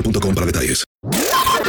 boostmobile.com para detalles.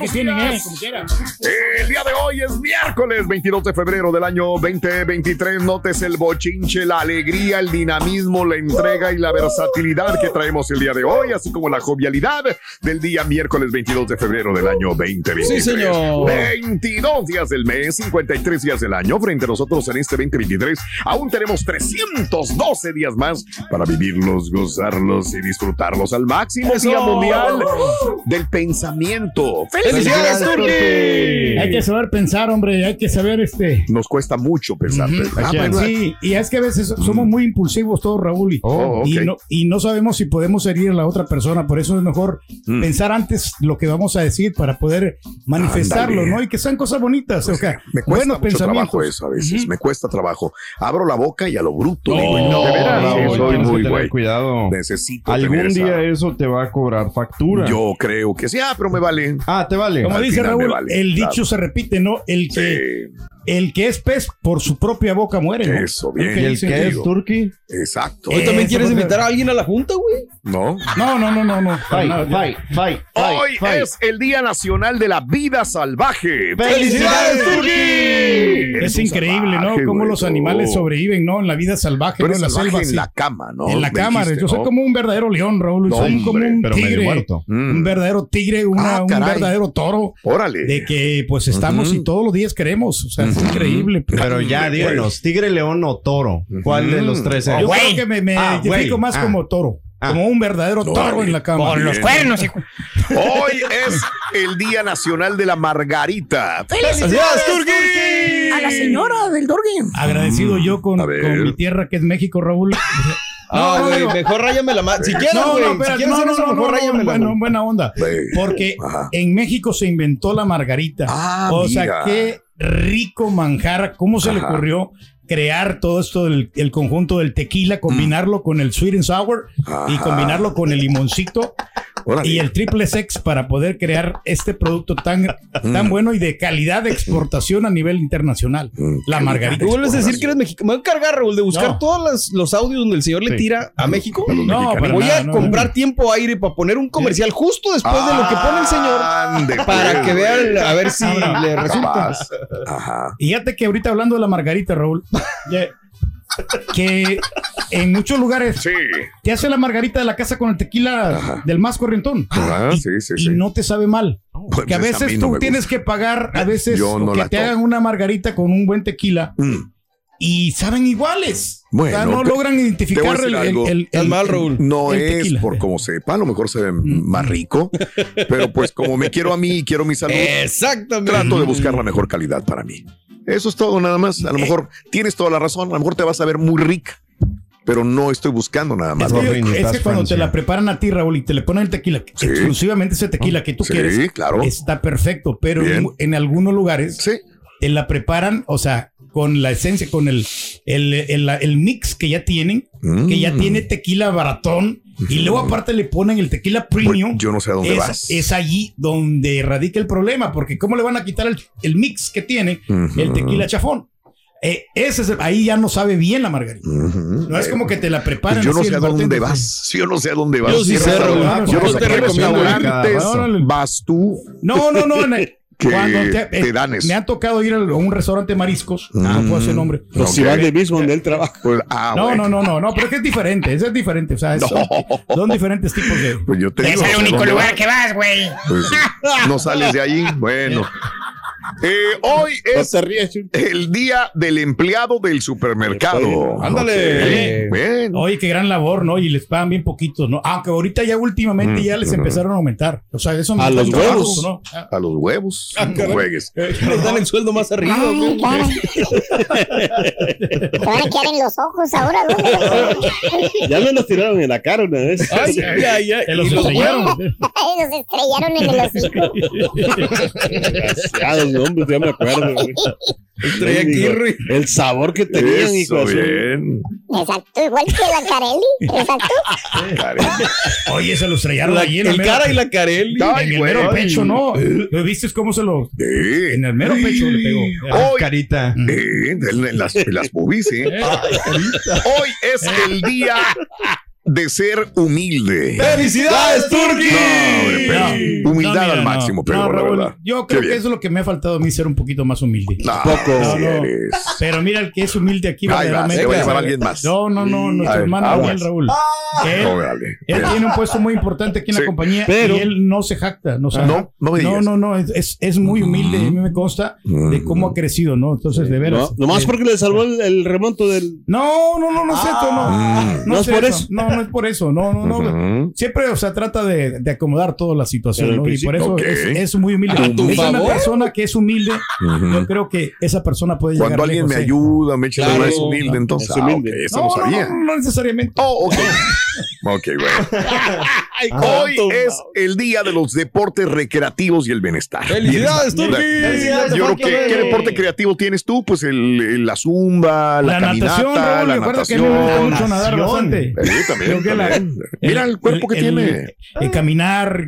Que tienen, eh, como quieran. El día de hoy es miércoles 22 de febrero del año 2023. Notes el bochinche, la alegría, el dinamismo, la entrega y la versatilidad que traemos el día de hoy, así como la jovialidad del día miércoles 22 de febrero del año 2023. Sí, señor. 22 días del mes, 53 días del año. Frente a nosotros en este 2023, aún tenemos 312 días más para vivirlos, gozarlos y disfrutarlos al máximo. Día Mundial del Pensamiento. ¡Felicidades, Turki! Hay que saber pensar, hombre, hay que saber este. Nos cuesta mucho pensar. Ujú. Ah, bueno, sí, y es que a veces somos muy impulsivos todos, Raúl, y, Oh, y no, y no sabemos si podemos herir a la otra persona, por eso es mejor Mm. pensar antes lo que vamos a decir para poder manifestarlo. ¿no? Y que sean cosas bonitas, o sea, Me cuesta buenos mucho trabajo eso a veces, me cuesta trabajo. Abro la boca y a lo bruto. No, digo, no, de veras, sí, soy muy güey. cuidado. Necesito Algún tener esa- día eso te va a cobrar factura. Yo creo que sí, ah, pero me vale. Ah, te vale. Como Al dice Raúl, vale, el claro. dicho se repite, ¿no? El que, Sí, el que es pez por su propia boca muere, ¿no? Eso, bien. Es ¿Y el que es digo. turkey? exacto. ¿Tú también quieres invitar a alguien a la junta, güey? ¿No? No, no, no, no, no. Fight, No, fight, fight, Hoy es el Día Nacional de la Vida Salvaje. ¡Felicidades, Turkey! Es increíble, ¿no? salvaje, Cómo los animales sobreviven, ¿no? En la vida salvaje, Tú ¿no? En la selva. en sí. la cama, ¿no? En la dijiste, Yo soy ¿no? como un verdadero león, Raúl. Soy como un pero medio tigre. muerto. Mm. Un verdadero tigre, una- Ah, un verdadero toro. Órale. De que pues estamos y todos los días queremos. O sea, es increíble. Pero ya, díganos, tigre, león o toro. ¿Cuál de los tres Yo es? creo que me, me Ah, identifico más Ah. como toro. Ah. Como un verdadero toro en la cama. Con los cuernos, hijo. Hoy es el Día Nacional de la Margarita. ¡Felicidades, Turkey! A la señora del Dorgui. Agradecido yo con mi tierra que es México, Raúl. Ah, No, güey, no, mejor ráyame la mano. Si quieres, No, güey. no, si quieres no, hacer no, eso, no, mejor no, ráyame la bueno, mano. buena onda. Porque Ajá. en México se inventó la margarita. Ah, o sea, mira. qué rico manjar. ¿Cómo se le Ajá. ocurrió crear todo esto del el conjunto del tequila, combinarlo con el sweet and sour y Mm. Combinarlo con el limoncito Órale. y el triple sex para poder crear este producto tan, tan bueno y de calidad de exportación a nivel internacional? Mm, La margarita. Tú vuelves a decir que eres mexicano. Me voy a encargar, Raúl, de buscar No. todos los, los audios donde el señor le tira a México. No, para Voy nada, a no, comprar no. tiempo aire para poner un comercial justo después de lo que pone el señor. Ande, Para pues, que vean, a ver si Ahora, le resulta. Ajá. Y fíjate que ahorita hablando de la margarita, Raúl, ya- que en muchos lugares Sí. te hace la margarita de la casa con el tequila Ajá. del más corrientón. Ah, y, sí, sí, y sí. no te sabe mal. Pues Que a esa veces tú no tienes que pagar, a veces, Yo no que te hagan una margarita con un buen tequila Mm. y saben iguales. o sea, Bueno, no logran a identificar el, el, algo. el- Estás el- mal, Raúl. No el es tequila. por cómo sepa, a lo mejor se ve más rico, pero pues como me quiero a mí y quiero mi salud, Exactamente. trato de buscar la mejor calidad para mí. Eso es todo nada más. A lo mejor tienes toda la razón, a lo mejor te vas a ver muy rica, pero no estoy buscando nada más. Es que, es cuando te la preparan a ti, Raúl, y te le ponen el tequila, Sí. exclusivamente ese tequila que tú Sí, quieres, claro. está perfecto. Pero en, en algunos lugares Sí. te la preparan, o sea, con la esencia, con el, el, el- el mix que ya tienen, Mm. que ya tiene tequila baratón, y luego aparte le ponen el tequila premium. Pues, yo no sé a dónde es, vas. Es allí donde radica el problema, porque ¿cómo le van a quitar el, el mix que tiene el tequila chafón? Eh, ese es el- ahí ya no sabe bien la margarita. No es como que te la preparan. Pues yo no así sé a el dónde vas. Yo no sé a dónde vas. Yo sí ¿Qué sé? Yo no Yo sé te recomiendo ubicada. vas tú. No, no, no. Ne- Que cuando te, te eh, dan eso. Me ha tocado ir a un restaurante de mariscos. No puedo decir nombre. Los Ok. Ciudades mismo donde él trabaja. Pues, ah, No, bueno. no, no, no, no, pero es que es diferente, eso es diferente, o sea, son, No. son diferentes tipos de... Pues yo te Es digo. el único lugar vas. que vas, güey. Pues, no sales de ahí. Bueno. Eh, hoy es el día del empleado del supermercado. Ándale. Bueno. Oye, qué gran labor, ¿no? Y les pagan bien poquitos, ¿no? Aunque ahorita ya últimamente ya les empezaron a aumentar. O sea, eso me A los trabajo, huevos. ¿no? A los huevos. no juegues. Les dan el sueldo más arriba. Ay, güey. cara. Te van a quedar en los ojos ahora. Ya me los tiraron en la cara una vez. Ay, ay, ay. Te los los estrellaron. Ay, Nos estrellaron en el hocico. Desgraciados nombres, ya me acuerdo. güey. traía Rui. El sabor que tenían, hijo bien. Exacto, igual que la Carelli. Exacto. Karen. Oye, se los La- allí en el mero- cara y la Carelli. Ay, en el güey. mero pecho, ¿no? ¿Lo ¿Viste cómo se lo... Sí. En el mero pecho le pegó. Hoy, Carita. eh, en las, en las boobies, ¿eh? Hoy es el día de ser humilde. ¡Felicidades, Turki! No, hombre, pero No, humildad no, mira, al no. máximo, pero No, la Raúl, verdad. Yo Qué creo que bien. eso es lo que me ha faltado a mí, ser un poquito más humilde. No, Poco. eres. Pero mira el que es humilde aquí Ahí va, verdaderamente. se va a llevar a alguien más. No, no, no, nuestro ver, hermano aguas. Daniel Raúl. Él, Órale. él tiene un puesto muy importante aquí en Sí. la compañía Pero- y él no se jacta. No, o sea, No, no me no, digas. no, no, es, es, es muy humilde. A mí me consta de cómo ha crecido, ¿no? Entonces, de veras. No, nomás eh, porque le salvó el, el remonto del. No, no, no, no es esto, no. Mm. No es por eso. No, no es por eso. No, no, no. Siempre, o sea, trata de, de acomodar toda la situación, ¿no? Y por eso es, muy humilde. A tu es una favor. persona que es humilde. Ujú. Yo creo que esa persona puede llegar Cuando alguien lejos, me ¿eh? ayuda, me echa la Claro. mano, es humilde, entonces. Es ah, humilde. ok, eso No, no, sabía. no, no necesariamente. Oh, ok. ok, bueno. Hoy es el día de los deportes recreativos y el bienestar. ¡Felicidades. Turki! Yo creo que, ¿qué deporte creativo tienes tú? Pues el, el- la zumba, la, La caminata, natación, Raúl, la recuerda que me gusta natación. mucho nadar bastante. También, Creo que la- también. Mira el cuerpo que el- tiene. el caminar,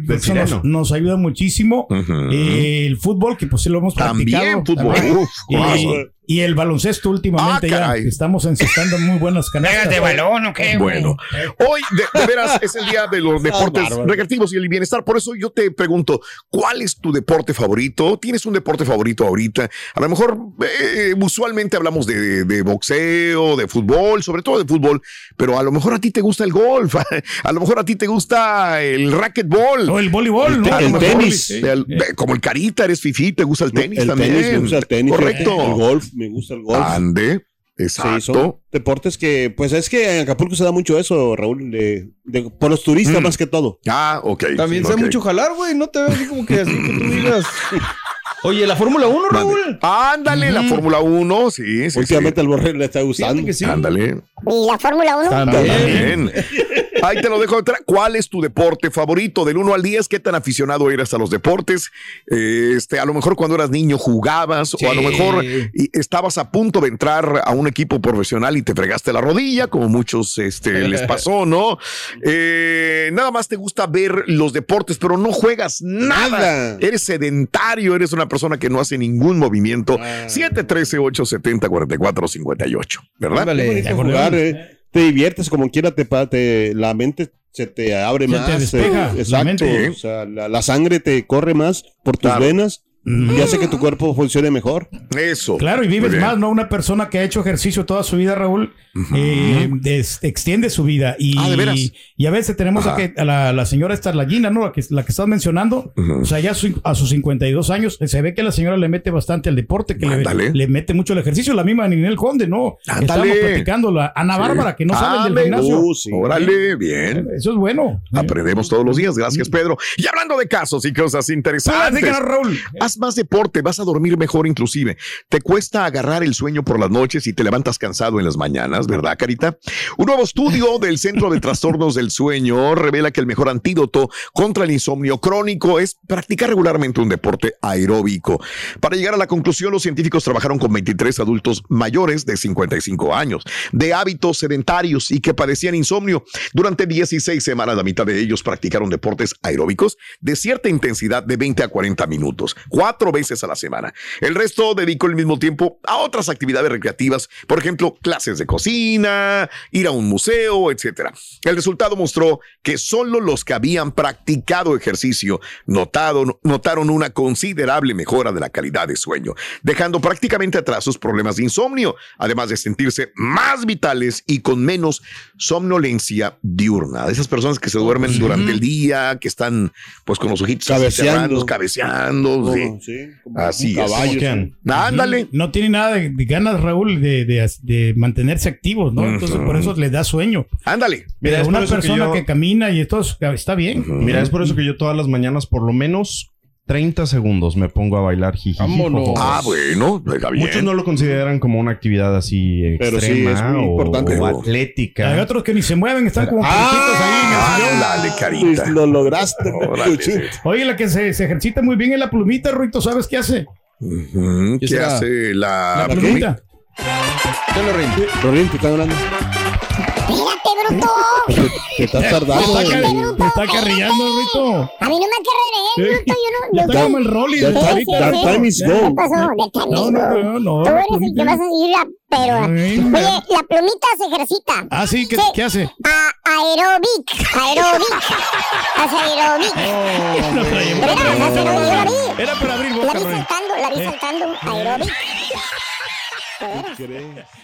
nos, nos ayuda muchísimo. Eh, el fútbol, que pues sí lo hemos practicado. También fútbol. también. Y, el baloncesto últimamente Ah, ya estamos encestando muy buenas ¿Juegas canastas. de balón o qué? Bueno, hoy de, de veras es el día de los deportes recreativos y el bienestar. Por eso yo te pregunto, ¿cuál es tu deporte favorito? ¿Tienes un deporte favorito ahorita? A lo mejor eh, usualmente hablamos de, de boxeo, de fútbol, sobre todo de fútbol, pero a lo mejor a ti te gusta el golf, a lo mejor a ti te gusta el racquetball. O el voleibol, ¿no? El tenis. el- como el carita, eres fifi, te gusta el tenis el también. tenis, me gusta el tenis. Correcto. El golf, me gusta el golf. Ande, Sí, exacto. son deportes que, pues es que en Acapulco se da mucho eso, Raúl, de, de- por los turistas Mm. más que todo. Ah, ok. También ok. sé mucho jalar, güey. No te veo así como que así que tú digas. Oye, la Fórmula 1, Raúl. Ándale, la Fórmula 1, sí, sí, Últimamente al borre le está gustando. sí. sí. Ándale. ¿Y la Fórmula 1? También. Ahí te lo dejo. otra. ¿Cuál es tu deporte favorito? Del 1 al 10, ¿qué tan aficionado eres a los deportes? Este, a lo mejor cuando eras niño jugabas o a lo mejor estabas a punto de entrar a un equipo profesional y te fregaste la rodilla, como muchos este, les pasó, ¿no? Eh, nada más te gusta ver los deportes, pero no juegas nada. Nada. Eres sedentario, eres una persona que no hace ningún movimiento. 713-870-4458, ¿verdad? Ándale. Bonito jugar, eh. Te diviertes como quiera, te, pa- te- la mente se te abre Se te más. despeja, eh, la exacto. mente. O sea, la, la sangre te corre más por tus Claro. venas y hace que tu cuerpo funcione mejor. Eso. Claro, y vives más, ¿no? Una persona que ha hecho ejercicio toda su vida, Raúl, eh, des- extiende su vida. Y, Ah, ¿de veras? y a veces tenemos a, Ajá. que, a la, la señora esta, la Gina, ¿no? La que, la que estás mencionando. Ujú. O sea, ya a, su- a sus 52 años, se ve que la señora le mete bastante al deporte, que le, le mete mucho el ejercicio. La misma Ninel Conde, ¿no? Ándale. Estamos platicando, la Ana Sí. Bárbara, que no Ándale. del gimnasio. Uh, sí. Órale, bien. Eso es bueno. Aprendemos todos los días. Gracias, Pedro. Y hablando de casos y cosas Ah, interesantes. díganos, Raúl. Haz más deporte, vas a dormir mejor inclusive. Te cuesta agarrar el sueño por las noches y te levantas cansado en las mañanas, ¿verdad, Carita? Un nuevo estudio del Centro de Trastornos del Sueño revela que el mejor antídoto contra el insomnio crónico es practicar regularmente un deporte aeróbico. Para llegar a la conclusión, los científicos trabajaron con 23 adultos mayores de 55 años, de hábitos sedentarios y que padecían insomnio. Durante 16 semanas, la mitad de ellos practicaron deportes aeróbicos de cierta intensidad de 20 a 40 minutos, cuatro veces a la semana. El resto dedicó el mismo tiempo a otras actividades recreativas, por ejemplo, clases de cocina, ir a un museo, etcétera. El resultado mostró que solo los que habían practicado ejercicio notado, notaron una considerable mejora de la calidad de sueño, dejando prácticamente atrás sus problemas de insomnio, además de sentirse más vitales y con menos somnolencia diurna. Esas personas que se duermen durante el día, que están pues con los ojitos Cabeceando. cerrados, cabeceando. sí. Sí, como Así un es. caballo. Ken. Ándale. No tiene nada de, de ganas, Raúl, de, de- de mantenerse activos, ¿no? Entonces, por eso le da sueño. Ándale. Mira, Pero es una que persona que, camina y esto es- está bien. Mira, es por eso que yo todas las mañanas por lo menos 30 segundos me pongo a bailar jiji. Vámonos. Ah, bueno, está bien. Muchos no lo consideran como una actividad así Pero sí, extrema es muy o- importante. o Hay atlética. otros que ni se mueven, están como Ah, ahí en el sillón. Ándale, Pues carita. lo lograste, Órale. Oye, la que se, se ejercita muy bien es la plumita, Ruito, ¿sabes qué hace? ¿Qué ¿Qué hace la, La plumita. ¿Qué lo rinde? Rorín, te está hablando. Espérate, bruto. Te, estás Te tardando. te está carrillando, Ruito. A mí no me carreré, bruto. Yo no. Está como el Rolly. Time is ¿Qué go. pasó? De time No, no, no, no. Tú la eres el que vas a seguir a... Pero... Ay, Oye, la plumita se ejercita. Ah, sí, ¿qué, Sí. ¿qué hace? A aerobic. Aerobic. Hace aerobic. No traía Pero era, boca, Rolly. aerobic, yo la vi. Era para abrir La boca, vi Rolly. saltando, la vi saltando.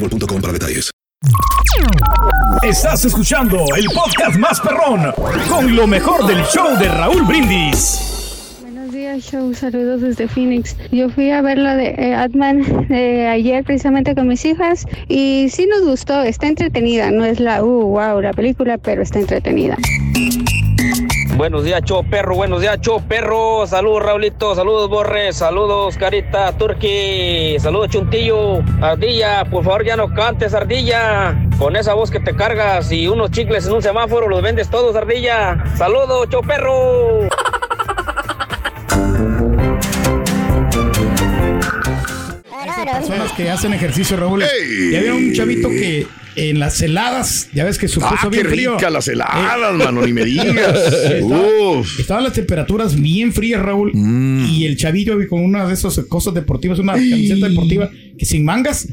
boostmobile.com para detalles. Estás escuchando el podcast más perrón con lo mejor del show de Raúl Brindis. Show. Saludos desde Phoenix. Yo fui a ver la de eh, Atman eh, ayer precisamente con mis hijas y sí nos gustó. Está entretenida. No es la, uh, wow, la película, pero está entretenida. Buenos días, show perro. Buenos días, show perro. Saludos, Raulito. Saludos, Borre. Saludos, Carita, Turqui. Saludos, Chuntillo. Ardilla, por favor, ya no cantes, Ardilla. Con esa voz que te cargas y unos chicles en un semáforo los vendes todos, Ardilla. Saludos, show perro. personas que hacen ejercicio, Raúl. ¡Ey! Ya había un chavito que en las heladas, ya ves que puso Ah, bien qué frío. rica las heladas, Eh, mano, ni me digas. Estaba- Uf. Mm. Estaban las temperaturas bien frías, Raúl. Y el chavillo con una de esas cosas deportivas, una camiseta deportiva que sin mangas,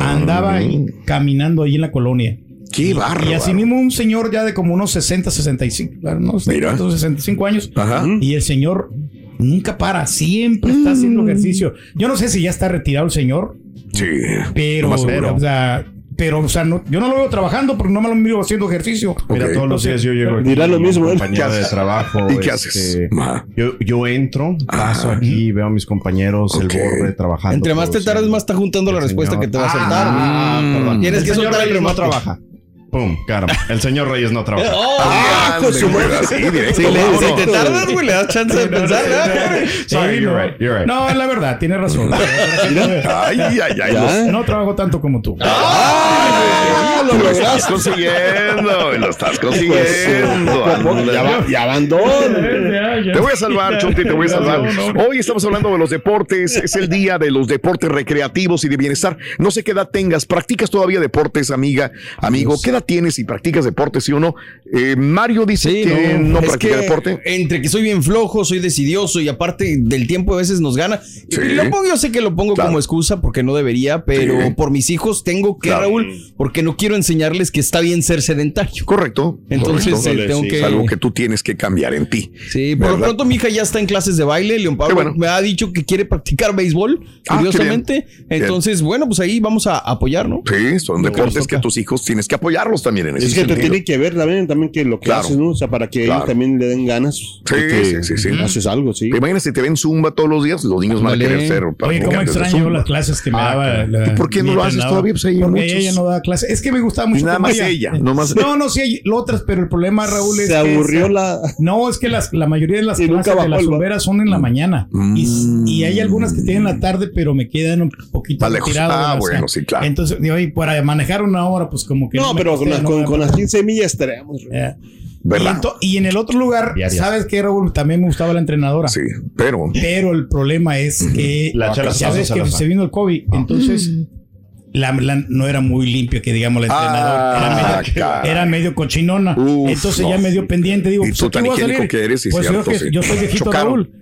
andaba ahí caminando ahí en la colonia. Qué bárbaro. Y así mismo un señor ya de como unos 60, 65, no sé, Mira. cuántos, 65 años. Ajá. Y el señor nunca para, siempre está haciendo ejercicio. Yo no sé si ya está retirado el señor, Sí. pero, seguro. o sea, pero, o sea, no- yo no lo veo trabajando porque no me lo miro haciendo ejercicio. Mira, todos los días yo llego aquí Dirá lo mismo, ¿eh? compañero ¿Qué de trabajo. ¿Y qué este, haces? Ajá. Yo, yo entro, paso Ah. aquí, veo a mis compañeros, el borde trabajando. Entre más te tardes, más está juntando la El respuesta señor- que te va a soltar. Ah, perdón. Tienes el que soltar no primero. trabaja. Pum, caramba. El señor Reyes no trabaja. Ah, con su así, directo, Si, le- si te tardas, güey, le das chance de pensar. Sorry, Sí, you're no. right, you're right. No, es la verdad, tienes razón. Ay, ay, ay. Ya. No trabajo tanto como tú. Ah, lo estás consiguiendo, lo estás consiguiendo. Ya, va- ya van dos. Te voy a salvar, Chunti, te voy a salvar. Hoy estamos hablando de los deportes. Es el día de los deportes recreativos y de bienestar. No sé qué edad tengas. ¿Practicas todavía deportes, amiga, amigo? ¿Qué edad tienes y practicas deportes, sí o no? Eh, Mario dice Sí, que no, practica que deporte. Entre que soy bien flojo, soy decidioso y aparte del tiempo a veces nos gana. Y lo pongo, yo sé que lo pongo como excusa porque no debería, pero Sí. por mis hijos tengo que, Claro. Raúl, porque no quiero enseñarles que está bien ser sedentario. Correcto. Entonces correcto. eh, tengo que... Es algo que tú tienes que cambiar en ti. Sí, por lo pronto mi hija ya está en clases de baile. León Pablo bueno. me ha dicho que quiere practicar béisbol, Ah, curiosamente. bien. Entonces, bueno, pues ahí vamos a apoyar, ¿no? Sí, son deportes que tus hijos tienes que apoyarlos también en ese Es que te sentido. tiene que ver también, también que lo que Claro. haces, ¿no? O sea, para que Claro. ellos también le den ganas. Sí, sí, sí, sí. Haces algo, sí. ¿Te imaginas si te ven zumba todos los días? Los niños van a querer ser Oye, cómo extraño zumba. las clases que me Ah, daba. la- ¿Y por qué no lo haces entrenador? todavía? Pues ahí Porque muchos. ella no daba clases. Es que me gustaba mucho. nada como más ella, no más- No, no, sí hay otras, pero el problema, Raúl, es Se que aburrió esa- la- No, es que las, la mayoría de las Y clases de las zumberas son en la mañana. Y, y hay algunas que tienen en la tarde, pero me quedan un poquito. Ah, bueno, sí, claro. Entonces, digo, y para manejar una hora, pues como que. No, pero con, costea, las- con, con las 15 millas estaríamos. Y, ¿Verdad? ento- y en el otro lugar, Diarias. ¿sabes qué, Raúl? También me gustaba la entrenadora. Sí, pero Pero el problema es que La chela ya ves se que se vino el COVID, entonces la, la- no era muy limpio que digamos la entrenadora. Ah, era, medio, caray. era medio cochinona. Uf, entonces no. ya me dio pendiente. Digo, Y pues tú tan higiénico salir. que eres, sí, pues yo, cierto, que- sí. yo soy viejito Chocaron. Raúl.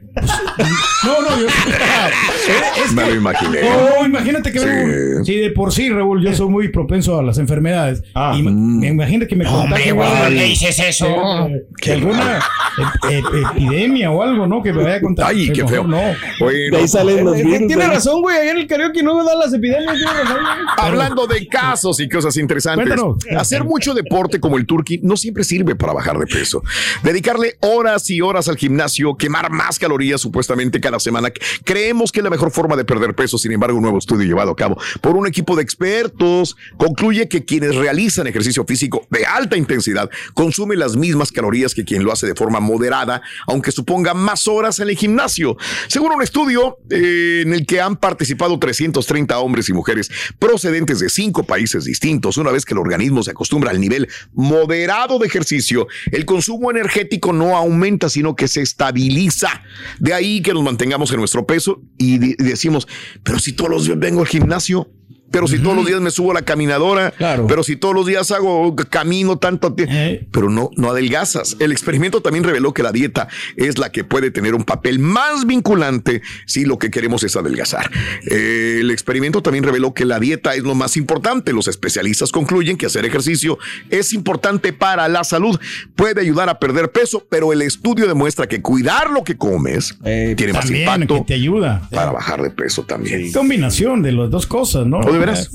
No, no, yo. es me lo imaginé. Oh, imagínate que Sí. Raúl, sí, de por sí, Raúl, yo soy muy propenso a las enfermedades. Ah. y me, Mm. me imagino que me ¿por qué dices eso? eh, que alguna ep- ep- epidemia o algo, ¿no? Que me vaya a contar. Ay, qué feo. No. Bueno, De ahí salen los Eh, virus. Tiene ¿no? razón, güey. Allá en el karaoke no dan las epidemias. Tiene razón. Hablando de casos y cosas interesantes, Cuéntanos. hacer mucho deporte como el turkey no siempre sirve para bajar de peso. Dedicarle horas y horas al gimnasio, quemar más calorías supuestamente cada semana, creemos que es la mejor forma de perder peso. Sin embargo, un nuevo estudio llevado a cabo por un equipo de expertos concluye que quienes realizan ejercicio físico de alta intensidad consumen las mismas calorías que quien lo hace de forma moderada, aunque suponga más horas en el gimnasio. Según un estudio eh, en el que han participado 330 hombres y mujeres procedentes de cinco países distintos, una vez que el organismo se acostumbra al nivel moderado de ejercicio, el consumo energético no aumenta, sino que se estabiliza. De ahí que nos mantengamos en nuestro peso y, decimos, pero si todos los días vengo al gimnasio, pero si todos los días me subo a la caminadora, Claro. pero si todos los días hago camino tanto tiempo, Eh. pero no, no adelgazas. El experimento también reveló que la dieta es la que puede tener un papel más vinculante si lo que queremos es adelgazar. Eh, el experimento también reveló que la dieta es lo más importante. Los especialistas concluyen que hacer ejercicio es importante para la salud. Puede ayudar a perder peso, pero el estudio demuestra que cuidar lo que comes Eh, tiene más impacto que te ayuda. para bajar de peso también. combinación de las dos cosas, ¿no? ¿O de veras?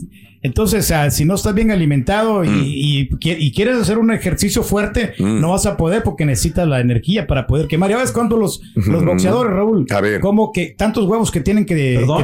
Entonces, ah, si no estás bien alimentado y, y quieres hacer un ejercicio fuerte, Mm. no vas a poder porque necesitas la energía para poder quemar. Ya ves cuánto los, los boxeadores, Raúl, A ver. como que tantos huevos que tienen que, Perdón, que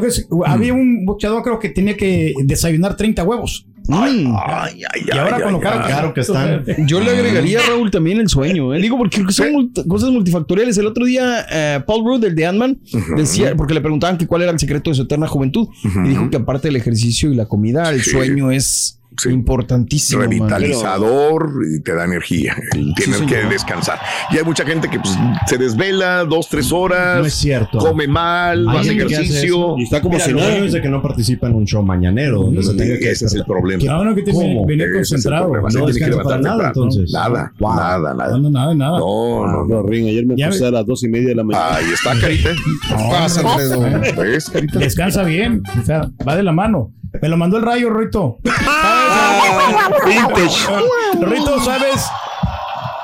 que es- había un boxeador creo que tenía que desayunar 30 huevos. Ay, Mm. ay, ay, Y ahora con lo caro que- Claro que están. Yo le agregaría, Raúl, también el sueño. ¿eh? Digo, porque son multi- cosas multifactoriales. El otro día, eh, Paul Rudd, el de Ant-Man, decía, porque le preguntaban que cuál era el secreto de su eterna juventud. Y dijo que aparte del ejercicio y la comida, el Sí. sueño es Sí. importantísimo. man. revitalizador y te da energía. Sí, que descansar. Y hay mucha gente que pues, se desvela dos, tres horas. No es cierto. Come mal, no Hay hace que ejercicio. Y está como Mira, si nada. bueno es de que no participa en un show mañanero donde se tenga que Ese es el problema. No, no, que te concentrado. No tiene que descansa para nada, entonces. Nada, Wow. nada, nada. No, nada, nada. No, no, no. No, Ring, ayer me puse a las dos y media de la mañana. Ahí está, Carita. Pasa. Descansa bien, o sea, va de la mano. Me lo mandó el rayo, Rito. Rito, ¿sabes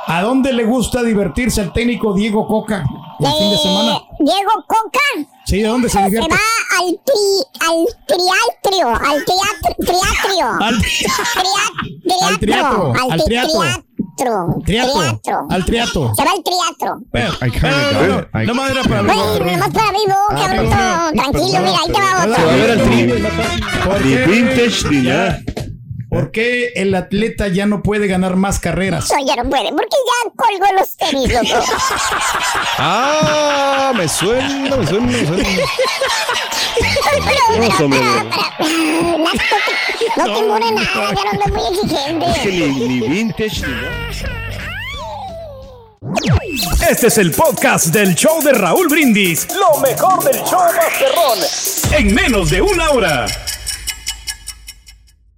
a dónde le gusta divertirse al técnico Diego Coca el fin de semana? Eh, Diego Coca Sí, ¿de dónde se se divierte? va al tri, al triatrio, al teatro, triatrio. Al, Tria- al triatro, al al tri- triatro. triatro, triato, al triato. Se va al triatro. Bueno, no, era para hablar. nomás para vivo, cabrón. perdón, Tranquilo, mira, ahí te va Se va a ver al tri. ¿Por Ni qué? vintage ni nada. ¿Por qué el atleta ya no puede ganar más carreras? No, ya no puede, porque ya colgó los tenis, loco. Ah, me suena, me suena, me suena. Pero, Eso, pero, pero, no te- no te muere nada, ya no es muy exigente. Es que ni, ni vintage ni nada. Este es el podcast del show de Raúl Brindis. Lo mejor del show Masterrón. En menos de una hora.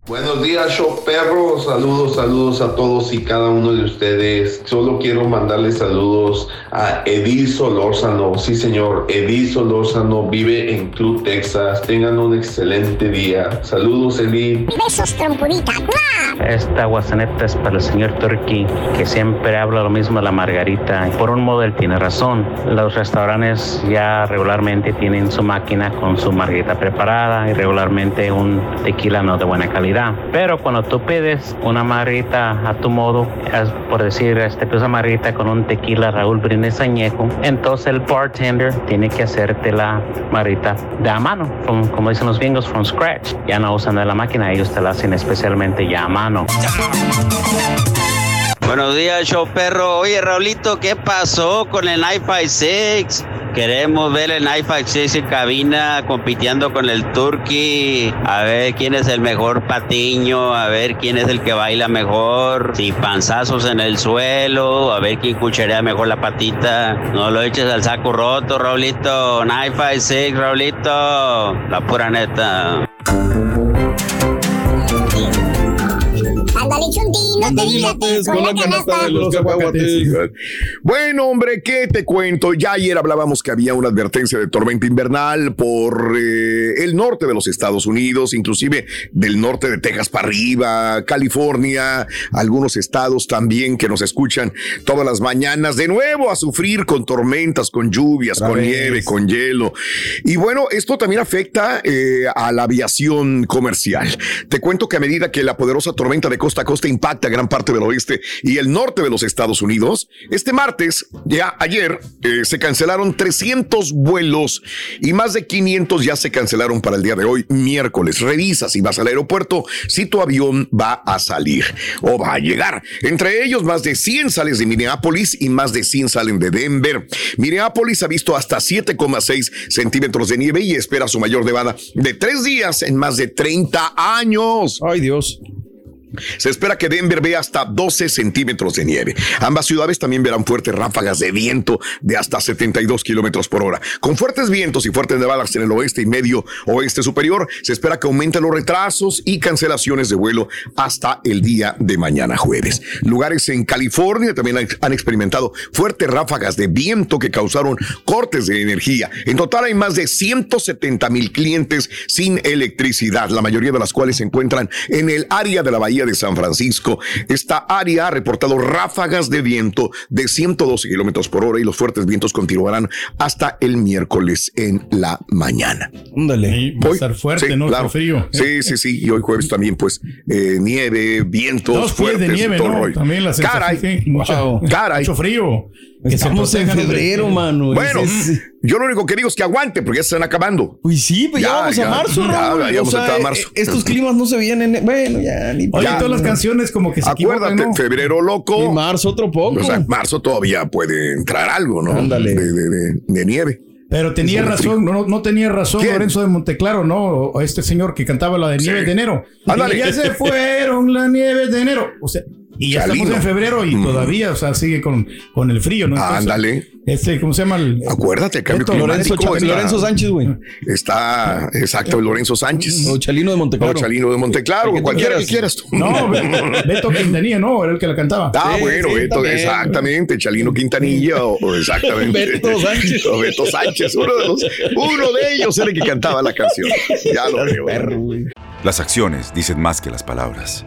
Buenos días, show perro. Saludos, saludos a todos y cada uno de ustedes. Solo quiero mandarles saludos a Edith Solórzano. Sí, señor, Edith Solórzano vive en Club, Texas. Tengan un excelente día. Saludos, Edith. Besos, trompudita. Esta guasaneta es para el señor Turkey, que siempre habla lo mismo de la margarita. Por un modo él tiene razón. Los restaurantes ya regularmente tienen su máquina con su margarita preparada y regularmente un tequila no de buena calidad. Pero cuando tú pides una margarita a tu modo, es por decir, este, pues, una con un tequila Raúl Brindis añejo, entonces el bartender tiene que hacerte la margarita de a mano, como dicen los gringos, from scratch. Ya no usan la máquina, ellos te la hacen especialmente ya a mano. Buenos días, show perro. Oye, Raulito, ¿qué pasó con el i5 6? Queremos ver el i5 6 en cabina compitiendo con el Turkey. A ver quién es el mejor patiño, a ver quién es el que baila mejor. Si panzazos en el suelo, a ver quién cucharea mejor la patita. No lo eches al saco roto, Raulito. I5 6, Raulito. La pura neta. No te dilates con la canasta. Bueno, hombre, ¿qué te cuento? Ya ayer hablábamos que había una advertencia de tormenta invernal por eh, el norte de los Estados Unidos, inclusive del norte de Texas para arriba, California, algunos estados también que nos escuchan todas las mañanas, de nuevo a sufrir con tormentas, con lluvias, Otra con vez. nieve, con hielo. Y bueno, esto también afecta eh, a la aviación comercial. Te cuento que a medida que la poderosa tormenta de costa a costa impacta gran parte del oeste y el norte de los Estados Unidos, este martes, ya ayer, eh, se cancelaron 300 vuelos y más de 500 ya se cancelaron para el día de hoy, miércoles. Revisa si vas al aeropuerto, si tu avión va a salir o va a llegar. Entre ellos, más de 100 sales de Minneapolis y más de 100 salen de Denver. Minneapolis ha visto hasta 7,6 centímetros de nieve y espera su mayor nevada de tres días en más de 30 años. Ay, Dios. Se espera que Denver vea hasta 12 centímetros de nieve. Ambas ciudades también verán fuertes ráfagas de viento de hasta 72 kilómetros por hora. Con fuertes vientos y fuertes nevadas en el oeste y medio oeste superior, se espera que aumenten los retrasos y cancelaciones de vuelo hasta el día de mañana jueves. Lugares en California también han- experimentado fuertes ráfagas de viento que causaron cortes de energía. En total hay más de 170 mil clientes sin electricidad, la mayoría de las cuales se encuentran en el área de la bahía de San Francisco. Esta área ha reportado ráfagas de viento de 112 kilómetros por hora y los fuertes vientos continuarán hasta el miércoles en la mañana. Ándale. Va a estar fuerte, ¿no? claro. Frío. Sí, sí, sí. Y hoy jueves también, pues, eh, nieve, vientos Dos pies fuertes. y todo ¿no? También la sensación, Caray. sí, mucha- Wow. Caray. Mucho frío. Que se Estamos en febrero, mano. Bueno, Es- es- yo lo único que digo es que aguante, porque ya se están acabando. Pues sí, pues ya, Ya, vamos ya. a marzo, Ya, Raúl. ya vamos sea, a eh, marzo. Estos climas no se vienen. Bueno, ya ni Oye, ya. todas las canciones como que se Acuérdate, equivocan, ¿no? febrero loco. Y marzo otro poco. O sea, marzo todavía puede entrar algo, ¿no? Ándale. De, de- de- de nieve. Pero tenía razón, no, no tenía razón ¿Quién? Lorenzo de Monteclaro, ¿no? O este señor que cantaba la de Sí. Nieves de enero. Ándale. Y ya se fueron las nieves de enero. O sea, y ya Chalino. estamos en febrero y todavía, o sea, sigue con, con el frío, ¿no? Entonces, Ándale. Este, ¿cómo se llama? El, Acuérdate, el cambio Lorenzo, climático está- Lorenzo Sánchez, güey. Está, exacto, Lorenzo Sánchez. O Chalino de Monteclaro. O Chalino de Monteclaro, tú cualquiera que quieras. tú. No, Be- Beto Quintanilla, no, era el que la cantaba. Ah, Sí, bueno, sí, Beto, también. exactamente, Chalino Quintanilla o, o exactamente. Beto Sánchez. O Beto Sánchez, uno de los, uno de ellos era el que cantaba la canción. Ya lo veo. Güey. Las acciones dicen más que las palabras.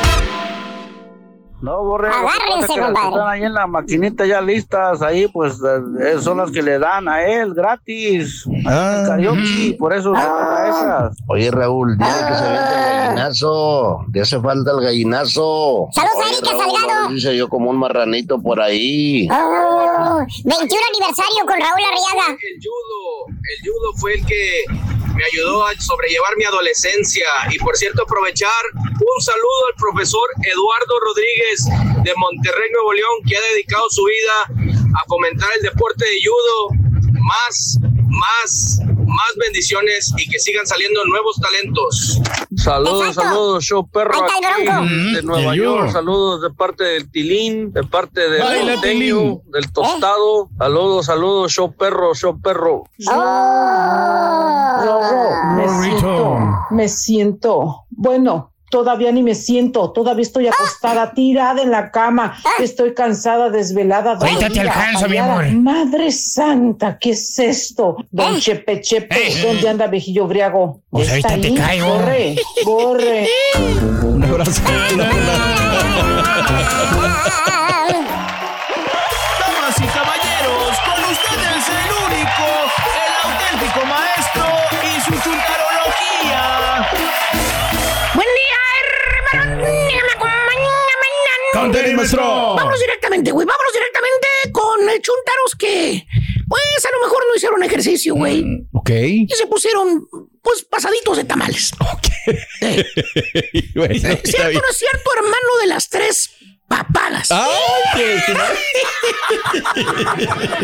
No, borre. Agárrense, que compadre. Están ahí en la maquinita ya listas, ahí pues eh, son las que le dan a él gratis. Ah, El karaoke, por eso se paga esas. Oye, Raúl, dile que se vende el gallinazo. Le hace falta el gallinazo. Saludos a Erika Salgado. Dice yo como un marranito por ahí. Oh, 21 aniversario con Raúl Arriaga. El judo, el judo fue el que me ayudó a sobrellevar mi adolescencia y por cierto aprovechar un saludo al profesor Eduardo Rodríguez de Monterrey, Nuevo León, que ha dedicado su vida a fomentar el deporte de judo. Más, más, más bendiciones y que sigan saliendo nuevos talentos. Saludos, saludos, show perro aquí de Nueva El York. Saludos de parte del Tilín, de parte del norteño, del tostado. Saludos, saludos, show perro, show perro. Me siento, me siento, bueno, todavía ni me siento, todavía estoy acostada, tirada en la cama, estoy cansada, desvelada. Ahorita te alcanzo, mi amor. Madre santa, ¿qué es esto? Don Chepe Chepe, ¿dónde anda Vejillo Briago? Pues ¿Está ahorita te ahí? caigo. Corre, corre. Un abrazo. maestro. Vámonos directamente, güey. Vámonos directamente con eh, chuntaros que, pues, a lo mejor no hicieron ejercicio, güey. Ok. Y se pusieron, pues, pasaditos de tamales. Bueno, está ¿Cierto o bien. no es cierto, hermano de las tres papadas?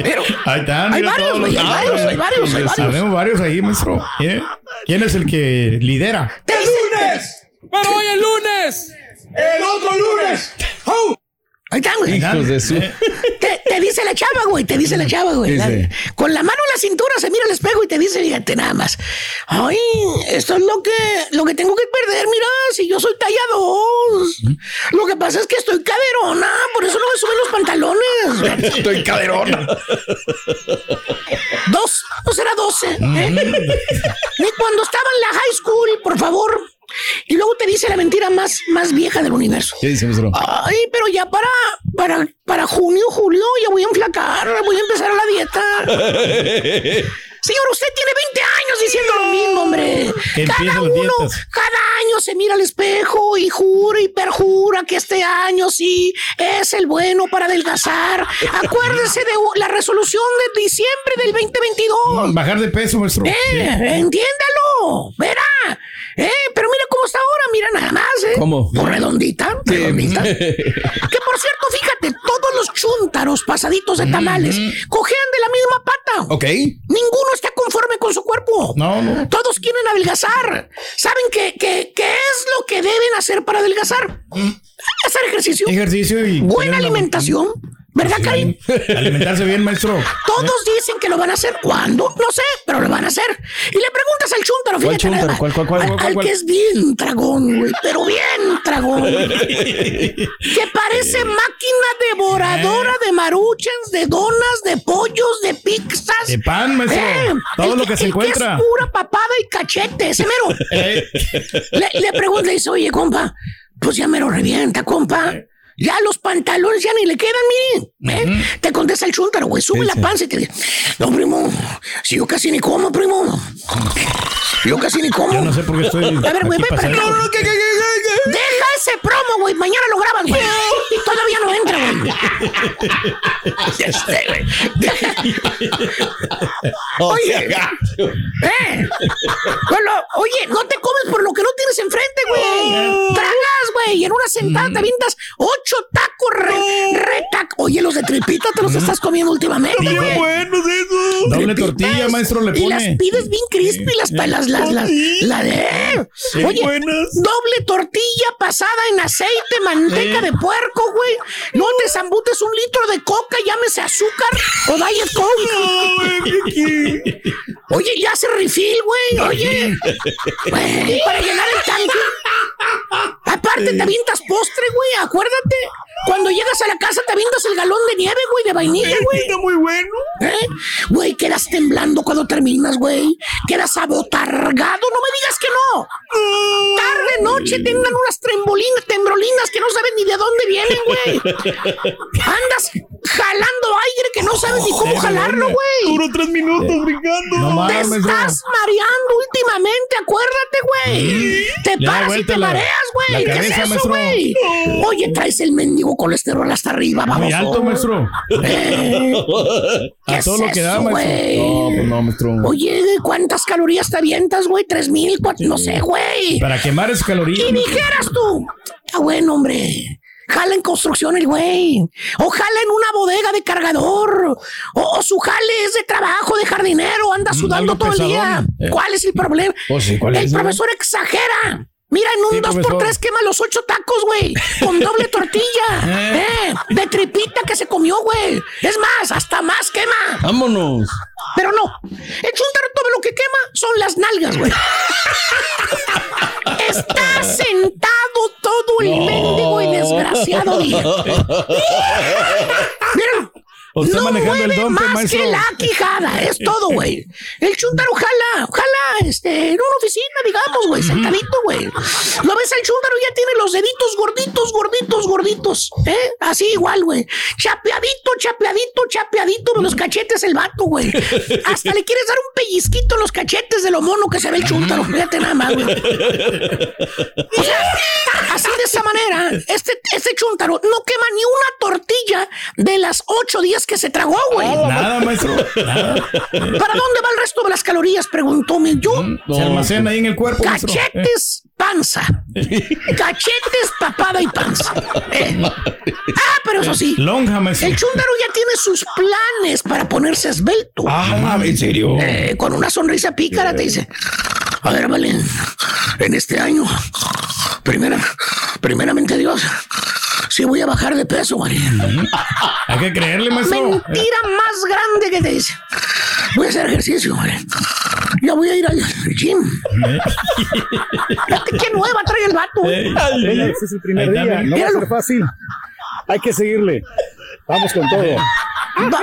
Pero Ahí están. Hay varios, todos los- güey, hay varios, hay varios, hay varios. Sabemos varios ahí, maestro. ¿Quién quién es el que lidera? ¡El lunes! ¡Pero hoy el lunes! ¡El otro lunes! Ahí están, güey. Hijos de su. Te, te dice la chava, güey, te dice la chava, güey. Dice. Con la mano en la cintura se mira al espejo y te dice, fíjate nada más. Ay, esto es lo que, lo que tengo que perder, mira, si yo soy talla dos. Lo que pasa es que estoy caderona, por eso no me suben los pantalones. Estoy caderona. Dos, no será doce. ¿eh? Ni cuando estaba en la high school, por favor. Y luego te dice la mentira más, más vieja del universo. ¿Qué dice, maestro? Ay, pero ya para, para, para junio, julio, ya voy a enflacar, voy a empezar la dieta. Señor, usted tiene 20 años diciendo lo mismo, hombre. Cada uno, cada año se mira al espejo y jura y perjura que este año sí es el bueno para adelgazar. Acuérdese de la resolución de diciembre del 2022. Bajar de peso, maestro. Eh, entiéndalo, verá. Eh, pero mira cómo está ahora, mira nada más, ¿eh? ¿Cómo? Redondita, redondita. Que por cierto, fíjate, los chúntaros pasaditos de tamales cojean de la misma pata. Ok. Ninguno está conforme con su cuerpo. No, no. Todos quieren adelgazar. ¿Saben qué, qué, qué es lo que deben hacer para adelgazar? Hacer ejercicio. Ejercicio y. Buena alimentación. ¿Verdad, Karim? Alimentarse bien, maestro. Todos dicen que lo van a hacer. ¿Cuándo? No sé, pero lo van a hacer. Y le preguntas al chúntaro, ¿Cuál fíjate. nada más. ¿Cuál, cuál, cuál, Al, cuál, al cuál? que es bien tragón, güey. Pero bien tragón. que parece máquina devoradora de maruchans, de donas, de pollos, de pizzas. De pan, maestro. Todo el lo que se el encuentra. es pura papada y cachete, ese mero. Eh, Le, le pregunta, le dice, oye, compa, pues ya me lo revienta, compa. Ya los pantalones ya ni le quedan, miren. ¿eh? Te contesta el chúntaro, güey. Sube la panza y te dice, no, primo, si yo casi ni como, primo. Yo casi ni como. Yo no sé por qué estoy. A ver, güey, para. Deja ese promo, güey. Mañana lo graban, güey. Todavía no entra, güey. Este, güey. Oye, eh. Bueno, oye, no te comes por lo que no tienes enfrente, güey. Tragas, güey, y en una sentada te avientas ocho tacos re, re tac- Oye, los de tripita te los estás comiendo últimamente, Digo, güey. buenos esos. Doble Tripitas, tortilla, maestro, le Y las pone. pides bien crispy, las las las las la de Oye, buenas. doble tortilla pasada en aceite, manteca Eh. de puerco, güey. No te zambutes un litro de coca, llámese azúcar o Diet Coke. Oye, ya hace refill, güey. Oye, güey, para llenar el tanque. Aparte, te avientas postre, güey. Acuérdate. Cuando llegas a la casa, te avientas el galón de nieve, güey, de vainilla, güey. Está muy bueno. ¿Eh? Güey, quedas temblando cuando terminas, güey. Quedas abotargado. No me digas que no. Tarde, noche, tengan unas trembolinas, tembrolinas que no saben ni de dónde vienen, güey. Andas jalando aire que no sabes ni cómo jalarlo, güey. Duró tres minutos brincando. No Te mames, estás mareando últimamente, acuérdate, güey. Te paras y te mareas, güey. ¿Qué es eso, güey? Oye, traes el mendigo colesterol hasta arriba, vamos. Muy alto, maestro. Eh, ¿Qué A todo es lo que da, eso, maestro. No, pues no, maestro. Oye, ¿cuántas calorías te avientas, güey? ¿Tres mil? cuatro? No sé, güey. Para quemar esas calorías. Y dijeras tú, ah, bueno, hombre. Jala en construcción el güey. O jala en una bodega de cargador. O, o su jale es de trabajo, de jardinero. Anda sudando Mm, algo todo el día. Eh. ¿Cuál es el problema? Pues sí, ¿cuál el es, no? profesor exagera. Mira, en un Sí, 2 por profesor. 3 quema los ocho tacos, güey. Con doble tortilla. Eh. eh, de tripita que se comió, güey. Es más, hasta más quema. Vámonos. Pero no, el chuntaro todo lo que quema son las nalgas, güey. Está sentado todo el mendigo y desgraciado día. Mira, O no el mueve más maestro. que la quijada, es todo, güey. El chuntaro jala, jala, este, en una oficina, digamos, güey, sentadito, güey. Lo ves al chuntaro ya tiene los deditos gorditos, gorditos, gorditos, ¿eh? Así igual, güey. Chapeadito, chapeadito, chapeadito de los cachetes el vato, güey. Hasta le quieres dar un pellizquito en los cachetes de lo mono que se ve el chuntaro, fíjate nada más, güey. O sea, así de esa manera, este, este chúntaro no quema ni una tortilla de las ocho días que se tragó, güey. Nada, maestro. Nada. ¿Para dónde va el resto de las calorías? Preguntó mi Se almacena ahí en el cuerpo. Cachetes, panza. Cachetes, papada y panza. Eh. Ah, pero eso sí. Lonja. El chúndaro ya tiene sus planes para ponerse esbelto. Ah, ¿en serio? Eh, con una sonrisa pícara te dice, a ver, Valen, en este año, primera, primeramente Dios, sí voy a bajar de peso, Valen. Hay que creerle, maestro. Mentira más grande que te dice. Voy a hacer ejercicio, Valen. Ya voy a ir al gym. Qué nueva trae el vato. Apenas es el primer día, no va a míralo. ser fácil. Hay que seguirle. Vamos con todo. Va-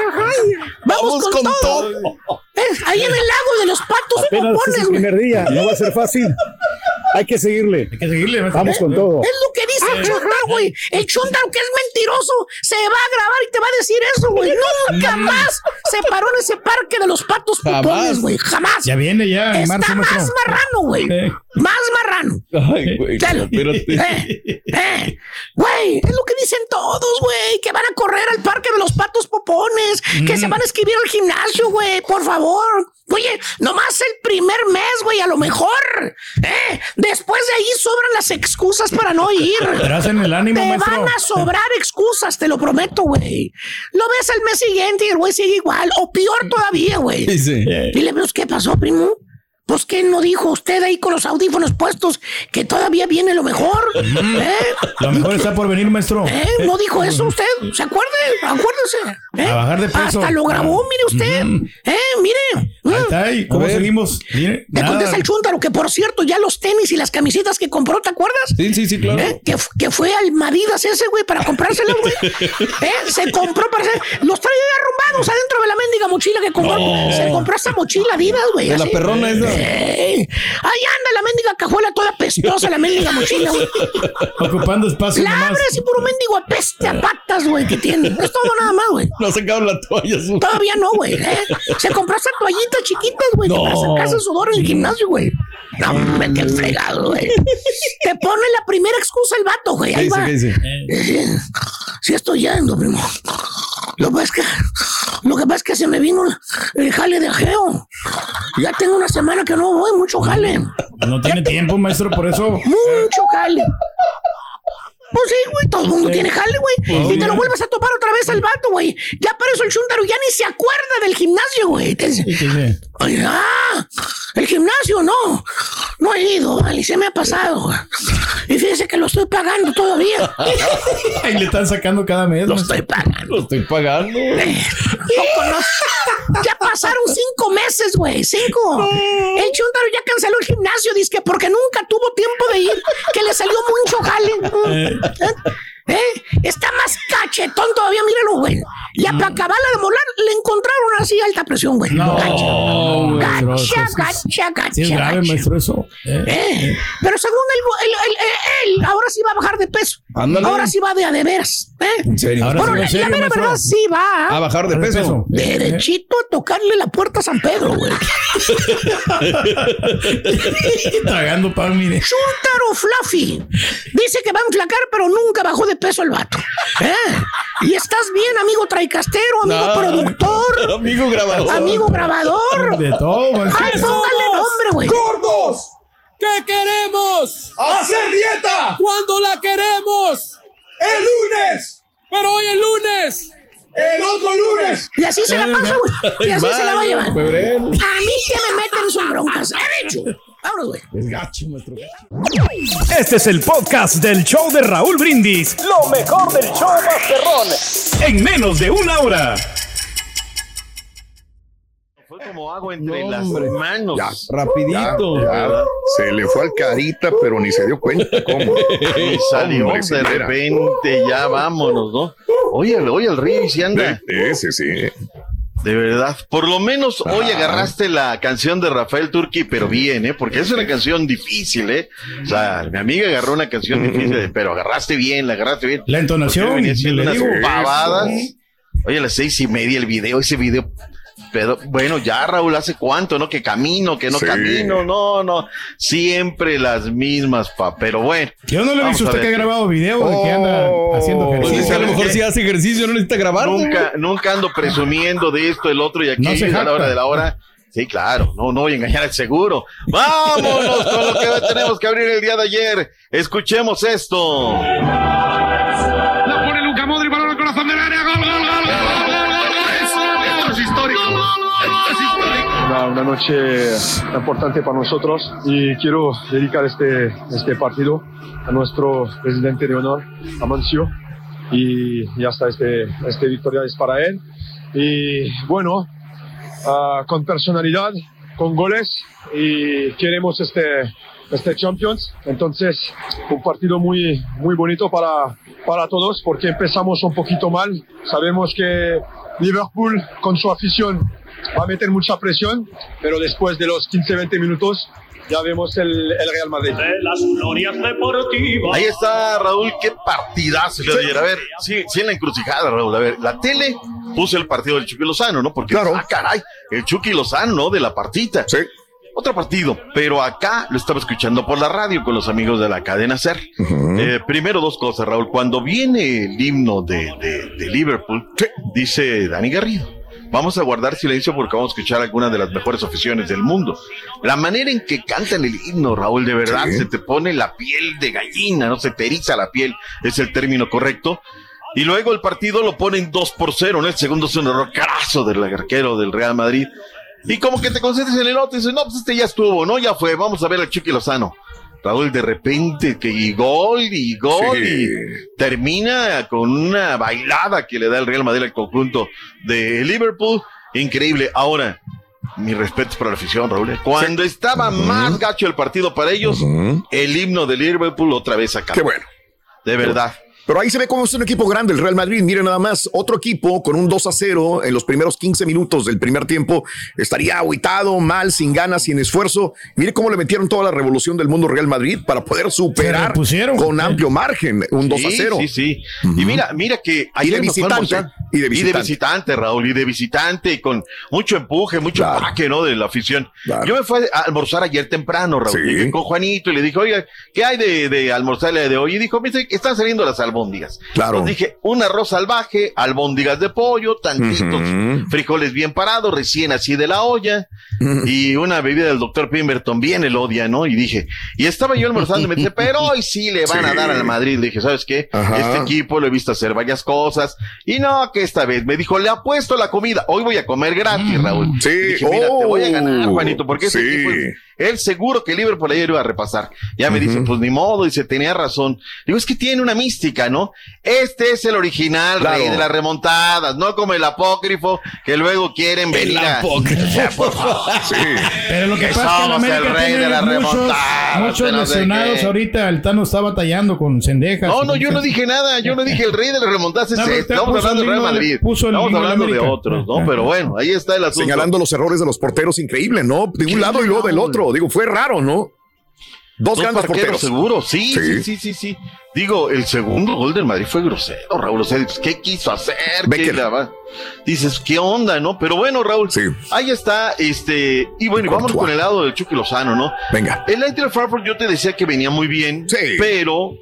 vamos, con, todo. Eh, ahí en el lago de los patos Apenas es popones, el güey. primer día, no va a ser fácil. Hay que seguirle. Hay que seguirle. Vamos con todo. Es lo que dice el chúndaro, güey. El chúndaro que es mentiroso se va a grabar y te va a decir eso, güey. Nunca más se paró en ese parque de los patos Jamás. pupones, güey. Jamás. Ya viene ya Está marzo, más marrano, güey. Eh. Más marrano. Ay, güey. Espérate. Eh, eh. Güey, es lo que dicen todos, güey. Que van a correr al parque de los patos popones. Que se van a escribir al gimnasio, güey. Por favor. Oye, nomás el primer mes, güey, a lo mejor. Eh, después de ahí sobran las excusas para no ir. Hacen el ánimo, Te maestro. van a sobrar excusas, te lo prometo, güey. Lo ves al mes siguiente y el güey sigue igual, o peor todavía, güey. Y le veo, ¿qué pasó, primo? Pues que no dijo usted ahí con los audífonos puestos que todavía viene lo mejor. ¿Eh? Lo mejor está por venir, maestro. ¿Eh? ¿No dijo eso usted? ¿Se acuerde? Acuérdese. ¿eh? A bajar de peso. Hasta lo grabó, mire usted. ¿Eh? Mire. Ahí está, ¿y cómo seguimos? Mire, Te nada. contesta el chúntaro que, por cierto, ya los tenis y las camisetas que compró, ¿te acuerdas? Sí, sí, sí, claro. ¿Eh? Que, que fue al Madidas ese, güey, para comprárselos, güey. ¿Eh? Se compró para hacer... Los traía arrumbados adentro de la mendiga mochila que compró. Se compró esa mochila Adidas, güey. De la perrona esa. Eh, Ahí anda la mendiga cajuela toda pestosa, la mendiga mochila, güey. Ocupando espacio La nomás. abres y puro mendigo apeste a patas, güey, que tiene. Es todo nada más, güey. No sacaron la toalla. su- Todavía no, güey. ¿eh? Se compró esas chiquitas, güey, No. para sacarse sudor en el gimnasio, güey. No, hombre, qué fregado, güey. Te pone la primera excusa el vato, güey. ¿Qué Ahí va. ¿Qué dice? Eh, sí estoy yendo, primo. Lo que pasa es que, lo que, pasa es que se me vino el jale de ajeo. Ya tengo una semana que no voy, mucho jale. No tiene tiempo, maestro, por eso. Mucho jale. Pues sí, güey, todo el mundo tiene jale, güey. Pues y te lo vuelves a topar otra vez al vato, güey. Ya para eso el chúntaro ya ni se acuerda del gimnasio, güey. Ah, el gimnasio no. No he ido, vale, se me ha pasado. Y fíjese que lo estoy pagando todavía. Y le están sacando cada mes. Lo estoy pagando. Lo estoy pagando. No. Ya pasaron cinco meses, güey. Cinco. El Chuntaro ya canceló el gimnasio, dice que porque nunca tuvo tiempo de ir, que le salió mucho jale. ¿Eh? Está más cachetón todavía, míralo, güey. Y a para acabarla de molar, le encontraron así alta presión, güey. No, gacha, maestro, gacha, gacha, gacha. Sí es grave, gacha. maestro, eso. Eh, Eh, Pero según él, él, él- él, ahora sí va a bajar de peso. Ándale. Ahora sí va de a de veras. ¿eh? ¿En serio? Ahora Bueno, sí, la, serio, la verdad sí va. A bajar de peso. Derechito a tocarle la puerta a San Pedro, güey. Tragando pan, mire. Chuntaro Fluffy. Dice que va a enflacar, pero nunca bajó de peso el vato. ¿Eh? Y estás bien, amigo traicastero, amigo No. productor, Amigo grabador. amigo grabador. De todo. Ay, póngale nombre, güey. ¡Gordos! ¿Qué queremos? ¡Hacer dieta! ¿Cuándo la queremos? ¡El lunes! ¡Pero hoy el lunes! ¡El otro lunes! Y así se la pasa, güey. Y así se la va a llevar. febrero. A mí que me meten sus broncas. Derecho. Vámonos, güey. Es gacho, maestro. Este es el podcast del show de Raúl Brindis. Lo mejor del show Masterrón. En menos de una hora. Fue como agua entre No, las hombre. manos. Ya. Rapidito. Ya, ya. Se le fue al carita, pero ni se dio cuenta cómo. Y salió Hombre, de repente, ya vámonos, ¿no? Oye, oye, el río y si anda. Sí, sí. De verdad. Por lo menos hoy agarraste la canción de Rafael Turki, pero bien, ¿eh? Porque es una canción difícil, ¿eh? O sea, mi amiga agarró una canción difícil, pero agarraste bien, la agarraste bien. La entonación, venía le unas pavadas. Oye, a las seis y media el video, ese video. Pero bueno, ya Raúl, ¿hace cuánto, no? Que camino, que no Sí. camino, no, no. Siempre las mismas, pa. Pero bueno. Yo no le he visto usted que ha grabado video de que anda Oh. haciendo Pues ejercicio. es que a lo mejor si hace ejercicio no necesita grabar. Nunca, nunca ando presumiendo de esto, el otro y aquí No se a la hora de la hora. Sí, claro, no, no voy a engañar al seguro. Vámonos con lo que tenemos que abrir el día de ayer. Escuchemos esto. Una, una noche importante para nosotros y quiero dedicar este, este partido a nuestro presidente de honor, Amancio, y ya está, este, este victoria es para él. Y bueno, ah, con personalidad, con goles y queremos este, este Champions. Entonces, un partido muy, muy bonito para, para todos porque empezamos un poquito mal. Sabemos que Liverpool con su afición va a meter mucha presión, pero después de los 15-20 minutos ya vemos el, el Real Madrid. las glorias deportivas. Ahí está, Raúl, qué partidazo de ayer. A ver, sí, sí en la encrucijada, Raúl. A ver, la tele puso el partido del Chucky Lozano, ¿no? Porque, Claro. ah, caray, el Chucky Lozano, ¿no? De la partita. Sí. Otro partido, pero acá lo estaba escuchando por la radio con los amigos de la cadena SER. Eh, primero dos cosas, Raúl. Cuando viene el himno de, de- de Liverpool, dice Dani Garrido, vamos a guardar silencio porque vamos a escuchar algunas de las mejores aficiones del mundo. La manera en que cantan el himno, Raúl, de verdad, se te pone la piel de gallina, no se te eriza la piel, es el término correcto. Y luego el partido lo ponen 2 por 0, ¿no? El segundo es un error carazo del arquero del Real Madrid. Y como que te concentras en el otro y dices, no, pues este ya estuvo, ¿no? Ya fue, vamos a ver al Chucky Lozano. Raúl, de repente, que y gol y gol Sí. y termina con una bailada que le da el Real Madrid al conjunto de Liverpool. Increíble. Ahora, mi respeto para la afición, Raúl. Cuando estaba más gacho el partido para ellos, el himno de Liverpool otra vez acá. Qué bueno. De verdad. Pero ahí se ve cómo es un equipo grande el Real Madrid. Miren nada más, otro equipo con un 2 a 0 en los primeros 15 minutos del primer tiempo estaría aguitado, mal, sin ganas, sin esfuerzo. Mire cómo le metieron toda la revolución del mundo Real Madrid para poder superar repusieron. con amplio margen un 2 a Sí, 0. Sí, sí. Y mira, mira que Y de nos visitante, y de visitante. Raúl, y de visitante, y con mucho empuje, mucho Claro. empaque, ¿no? De la afición. Claro. Yo me fui a almorzar ayer temprano, Raúl. Sí. Llegué con Juanito y le dije, oiga, ¿qué hay de, de almorzar el de hoy? Y dijo, "Mire, están saliendo las albóndigas. Claro. Entonces dije, un arroz salvaje, albóndigas de pollo, tantitos frijoles bien parados, recién así de la olla, y una bebida del doctor Pemberton bien elodia, ¿no? Y dije, y estaba yo almorzando y me dice, pero hoy sí le van a dar al Madrid. Le dije, ¿sabes qué? Ajá. Este equipo lo he visto hacer varias cosas, y no, que esta vez me dijo, le apuesto la comida, hoy voy a comer gratis, Raúl. Sí. Dije, mira, te voy a ganar, Oh, Juanito, porque sí. equipo es- él seguro que Liverpool ayer iba a repasar. Ya me dice, pues ni modo, dice, tenía razón. Digo, es que tiene una mística, ¿no? Este es el original, Claro. rey de las remontadas, no como el apócrifo que luego quieren venir a... Ya, por favor. Sí. Pero lo que pasa es que el América el rey tiene de la muchos, remontada, muchos no lesionados qué. ahorita. El Tano está batallando con cendejas. No, no, yo no dije nada, yo no dije el rey de las remontadas es No, pero este. Estamos hablando del el Real Madrid. puso el Estamos hablando de otros, ¿no? Pero bueno, ahí está el asunto. Señalando los errores de los porteros, increíble, ¿no? De un lado y luego del otro. Digo, fue raro, ¿no? Dos, Dos grandes porteros. seguro, sí, sí, Sí. sí, sí, sí. Digo, el segundo gol del Madrid fue grosero, Raúl. O sea, ¿qué quiso hacer? ¿Qué la Dices, ¿qué onda, no? Pero bueno, Raúl, ahí está, este, y bueno, y vamos con el lado del Chucky Lozano, ¿no? Venga. El Eintracht Frankfurt yo te decía que venía muy bien, pero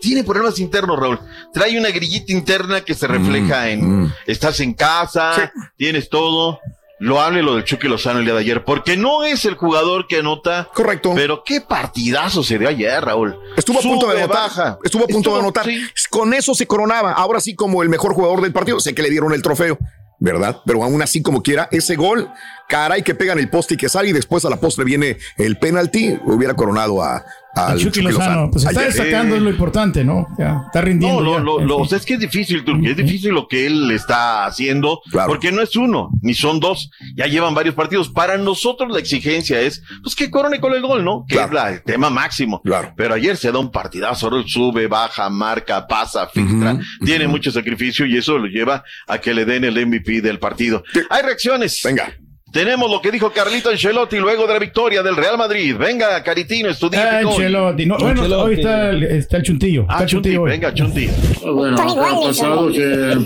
tiene problemas internos, Raúl. Trae una grillita interna que se refleja en, estás en casa, tienes todo. Lo hable lo del Chucky Lozano el día de ayer, porque no es el jugador que anota. Correcto. Pero qué partidazo se dio ayer, Raúl. Estuvo a punto de anotar. baja. Estuvo a punto Estuvo- de anotar. sí. Con eso se coronaba. Ahora sí, como el mejor jugador del partido. Sé que le dieron el trofeo, ¿verdad? Pero aún así, como quiera, ese gol, caray, que pegan el poste y que sale y después a la postre viene el penalti, hubiera coronado a, al Chucky Lozano. Pues está Ayer. destacando, es lo importante, ¿no? Ya, está rindiendo. No, ya. lo, lo, lo- o sea, es que es difícil, Turquía, es difícil lo que él está haciendo, porque no es uno, ni son dos, ya llevan varios partidos. Para nosotros la exigencia es, pues que corone con el gol, ¿no? Que es la- el tema máximo. Pero ayer se da un partidazo, ahora sube, baja, marca, pasa, filtra, tiene mucho sacrificio y eso lo lleva a que le den el MVP del partido. Hay reacciones. Venga. Tenemos lo que dijo Carlito Ancelotti luego de la victoria del Real Madrid. Venga, Caritino, Ah, estudiante. Ancelotti. No, bueno, hoy está, el- está el chuntillo. Está Ah, el Chunti, chuntillo venga, Chunti. Bueno, ha pasado que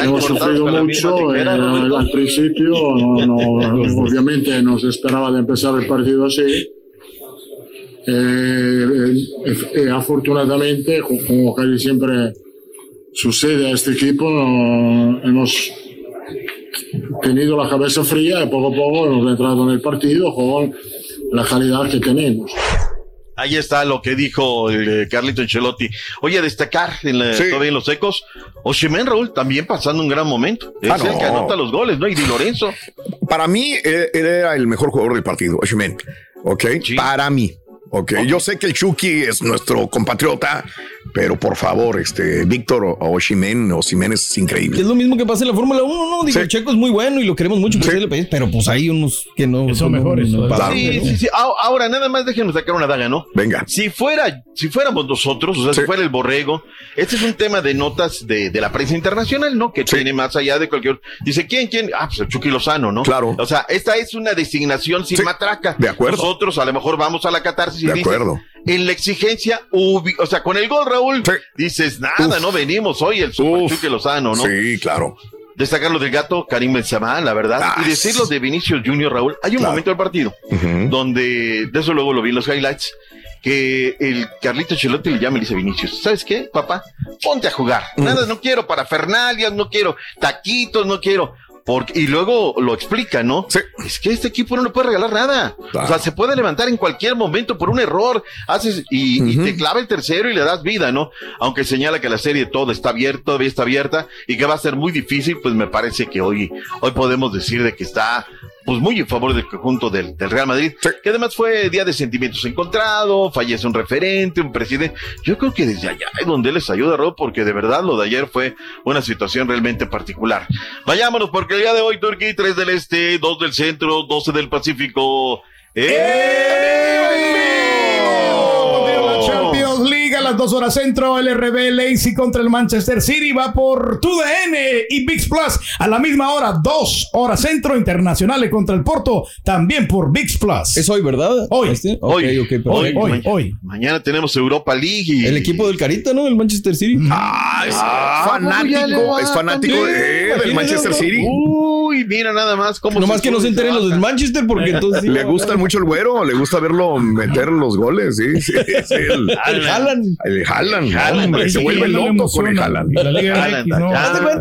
hemos sufrido mucho. eh, al principio, no, no, obviamente no se esperaba de empezar el partido así. Eh, eh, eh, afortunadamente, co- como casi siempre sucede a este equipo, no- hemos tenido la cabeza fría y poco a poco hemos entrado en el partido con la calidad que tenemos. Ahí está lo que dijo el, eh, Carlito Ancelotti. Oye, a destacar en la- Sí. todavía en los ecos, Oshimen Raúl también pasando un gran momento. Es Ah, el que no. anota los goles, ¿no? Y Di Lorenzo. Para mí, eh, él era el mejor jugador del partido, Oshimen. ¿Ok? Para mí. Ok, yo sé que el Chucky es nuestro compatriota, pero por favor, este Víctor Oshimen, Oshimen es increíble. Es lo mismo que pasa en la Fórmula 1, ¿no? Digo, Sí. Checo es muy bueno y lo queremos mucho del país, pero pues hay unos que no son mejores, no- Sí, sí, sí. Ah, Ahora, nada más déjenos sacar una daga, ¿no? Venga. Si fuera, si fuéramos nosotros, o sea, si fuera el borrego, este es un tema de notas de, de la prensa internacional, ¿no? Que tiene más allá de cualquier. Dice, ¿quién, quién? Ah, pues el Chucky Lozano, ¿no? Claro. O sea, esta es una designación sin matraca. de acuerdo. Nosotros a lo mejor vamos a la catarsis y De acuerdo. En la exigencia, o sea, con el gol, Raúl, dices, nada, no venimos hoy el Super Lozano, ¿no? Sí, claro. Destacar lo del gato, Karim Benzema, la verdad. Ah, y decir lo de Vinicius Junior, Raúl. Hay un Claro. momento del partido donde, de eso luego lo vi en los highlights, que el Carlito Chelotti le llama y le dice Vinicius, ¿sabes qué, papá? Ponte a jugar. Nada, no quiero parafernalias, no quiero taquitos, no quiero... Porque, y luego lo explica, ¿no? Es que este equipo no le puede regalar nada. O sea, se puede levantar en cualquier momento por un error. Haces y, y te clava el tercero y le das vida, ¿no? Aunque señala que la serie todo está abierta, todavía está abierta y que va a ser muy difícil, pues me parece que hoy, hoy podemos decir de que está pues muy en favor del conjunto del, del Real Madrid, que además fue día de sentimientos encontrados, fallece un referente, un presidente. Yo creo que desde allá es donde les ayuda, Rob, porque de verdad lo de ayer fue una situación realmente particular. Vayámonos, porque el día de hoy, Turquía, 3 del Este, 2 del Centro, 12 del Pacífico. La las dos horas centro, el RB Leipzig contra el Manchester City va por TUDN y VIX Plus a la misma hora, dos horas centro, Internacionales contra el Porto, también por VIX Plus. Es hoy, ¿verdad? Hoy. Este? Hoy, hoy, hoy, mañana, hoy. mañana tenemos Europa League y El equipo del Carita, ¿no? El Manchester City. Ah, es Ah, fanático, es fanático del Manchester. City. Uy, Uy, mira nada más cómo Nomás que no se enteren los del Manchester porque entonces... sí ¿Le va a gusta ganar. mucho el güero? ¿Le gusta verlo meter los goles? Sí, sí, sí. El, El Haaland. el Haaland, hombre, se vuelve loco con el MX, no.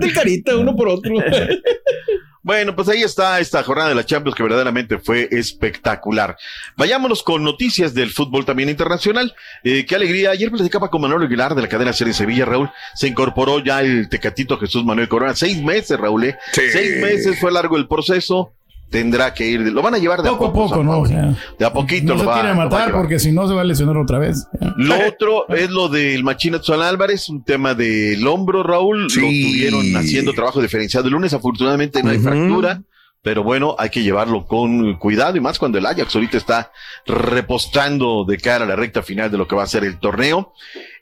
el carita uno por otro. Bueno, pues ahí está esta jornada de la Champions que verdaderamente fue espectacular. Vayámonos con noticias del fútbol también internacional. Eh, qué alegría. Ayer platicaba con Manuel Aguilar de la cadena Serie Sevilla, Raúl. Se incorporó ya el tecatito Jesús Manuel Corona. Seis meses, Raúl. ¿eh? Sí. Seis meses fue largo el proceso. Tendrá que ir. Lo van a llevar de Poco a a poco. poco, ¿no? O sea, de a poquito no se lo va, quiere lo va a matar porque si no se va a lesionar otra vez. Lo otro es lo del Machín Edson Álvarez, un tema del hombro, Raúl. Sí. Lo tuvieron haciendo trabajo diferenciado el lunes. Afortunadamente no hay fractura. Pero bueno, hay que llevarlo con cuidado y más cuando el Ajax ahorita está repostando de cara a la recta final de lo que va a ser el torneo.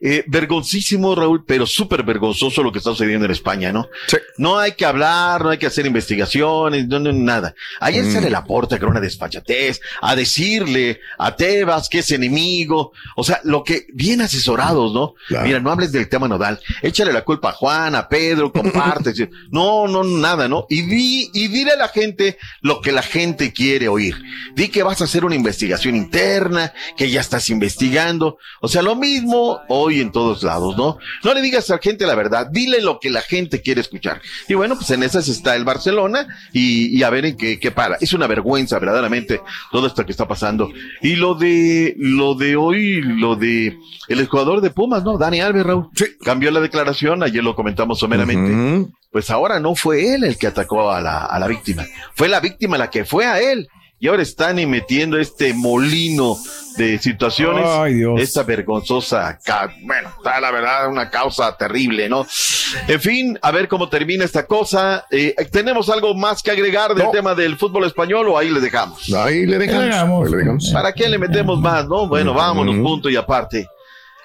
Eh, vergoncísimo, Raúl, pero súper vergonzoso lo que está sucediendo en España, ¿no? Sí. No hay que hablar, no hay que hacer investigaciones, no, no, nada. Ayer Mm. sale la porta con una desfachatez a decirle a Tebas que es enemigo. O sea, lo que, bien asesorados, ¿no? Claro. Mira, no hables del tema nodal. Échale la culpa a Juan, a Pedro, comparte. no, no, nada, ¿no? Y di, y dile a la gente lo que la gente quiere oír. Di que vas a hacer una investigación interna, que ya estás investigando. O sea, lo mismo hoy en todos lados, ¿no? No le digas a la gente la verdad, dile lo que la gente quiere escuchar. Y bueno, pues en esas está el Barcelona y, y a ver en qué, qué para. Es una vergüenza, verdaderamente, todo esto que está pasando. Y lo de, lo de hoy, lo de el jugador de Pumas, ¿no? Dani Alves, Raúl. Sí. Cambió la declaración, ayer lo comentamos someramente. Pues ahora no fue él el que atacó a la, a la víctima. Fue la víctima la que fue a él. Y ahora están y metiendo este molino de situaciones. Ay, Dios. Esta vergonzosa, ca- bueno, está la verdad una causa terrible, ¿no? En fin, a ver cómo termina esta cosa. Eh, ¿Tenemos algo más que agregar del No. tema del fútbol español o ahí le dejamos? Ahí le dejamos. Ahí le dejamos. Ahí le dejamos. ¿Para qué le metemos más, no? Bueno, vámonos, punto y aparte.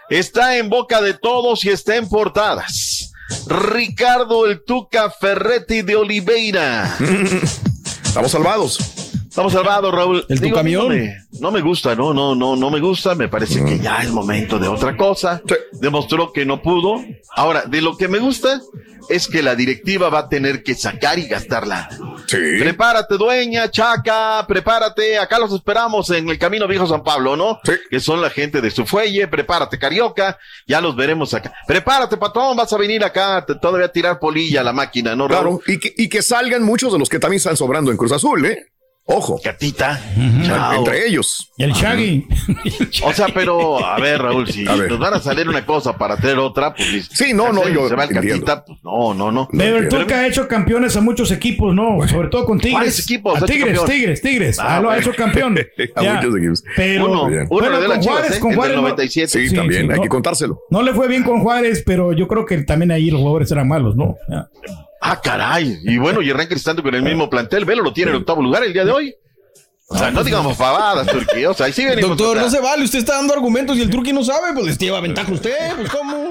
Está en boca de todos y está en portadas. Ricardo el Tuca Ferretti de Oliveira. Estamos salvados. Estamos salvados, Raúl. ¿El tu Digo, camión? No me, no me gusta, no, no, no, no me gusta. Me parece que ya es momento de otra cosa. Sí. Demostró que no pudo. Ahora, de lo que me gusta es que la directiva va a tener que sacar y gastarla. Sí. Prepárate, dueña, chaca, prepárate. Acá los esperamos en el Camino Viejo San Pablo, ¿no? Sí. Que son la gente de su fuelle. Prepárate, carioca. Ya los veremos acá. Prepárate, patrón. Vas a venir acá te- todavía a tirar polilla a la máquina, ¿no, Raúl? Claro. Y que, y que salgan muchos de los que también están sobrando en Cruz Azul, ¿eh? Ojo. Gatita. Chao. Entre ellos. Y el Shaggy. O sea, pero, a ver, Raúl, si ver. nos van a salir una cosa para hacer otra, pues. Sí, no, no, yo Se va el. Catita, pues no, no, no. Pero el Pero- Tuca ha hecho campeones a muchos equipos, ¿no? Sobre todo con Tigres. ¿Cuáles equipos A Tigres? Tigres, Tigres. Ah, Ah, lo ha hecho campeón. A Ya. muchos equipos. Pero, Uno, bien. uno bueno, de las con Chivas, Juárez, ¿eh? con Juárez no- 97. Sí, Sí, también, sí, hay no. que contárselo. No le fue bien con Juárez, pero yo creo que también ahí los jugadores eran malos, ¿no? Ya. Ah, caray. Y bueno, y arranca estando con el mismo plantel. Velo lo tiene en octavo lugar el día de hoy. O sea, no digamos pavadas, Turquía. O sea, ahí sí venimos. Doctor, no se vale. Usted está dando argumentos y el turqui no sabe. Pues les lleva ventaja usted. Pues cómo.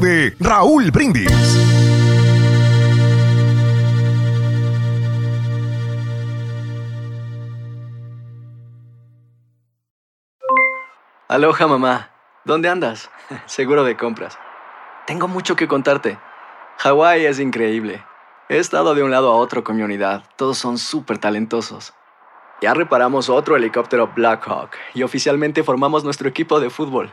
de Raúl Brindis. Aloha mamá, ¿dónde andas? Seguro de compras. Tengo mucho que contarte. Hawái es increíble. He estado de un lado a otro con mi unidad. Todos son súper talentosos. Ya reparamos otro helicóptero Blackhawk y oficialmente formamos nuestro equipo de fútbol.